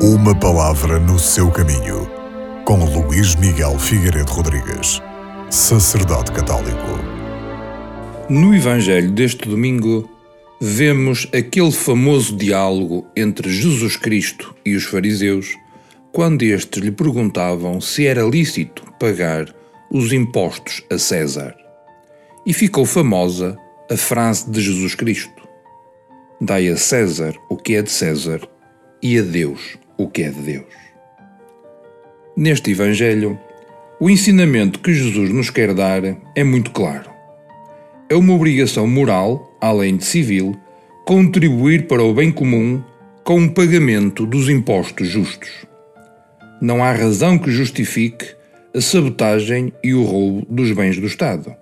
Uma palavra no seu caminho, com Luís Miguel Figueiredo Rodrigues, sacerdote católico. No Evangelho deste domingo, vemos aquele famoso diálogo entre Jesus Cristo e os fariseus, quando estes lhe perguntavam se era lícito pagar os impostos a César. E ficou famosa a frase de Jesus Cristo: Dai a César o que é de César e a Deus o que é de Deus. Neste Evangelho, o ensinamento que Jesus nos quer dar é muito claro. É uma obrigação moral, além de civil, contribuir para o bem comum com o pagamento dos impostos justos. Não há razão que justifique a sabotagem e o roubo dos bens do Estado.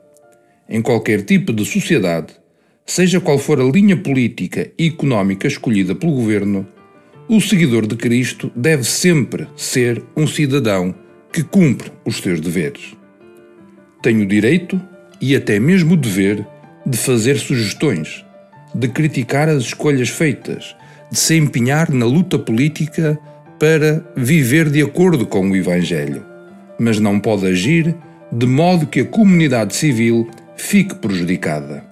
Em qualquer tipo de sociedade, seja qual for a linha política e económica escolhida pelo governo, o seguidor de Cristo deve sempre ser um cidadão que cumpre os seus deveres. Tem o direito e até mesmo o dever de fazer sugestões, de criticar as escolhas feitas, de se empenhar na luta política para viver de acordo com o Evangelho, mas não pode agir de modo que a comunidade civil fique prejudicada.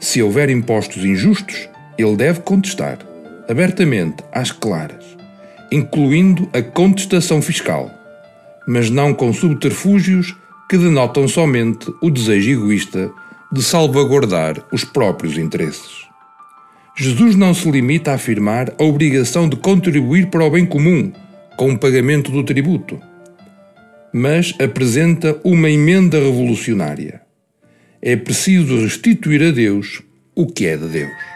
Se houver impostos injustos, ele deve contestar abertamente às claras, incluindo a contestação fiscal, mas não com subterfúgios que denotam somente o desejo egoísta de salvaguardar os próprios interesses. Jesus não se limita a afirmar a obrigação de contribuir para o bem comum com o pagamento do tributo, mas apresenta uma emenda revolucionária. É preciso restituir a Deus o que é de Deus.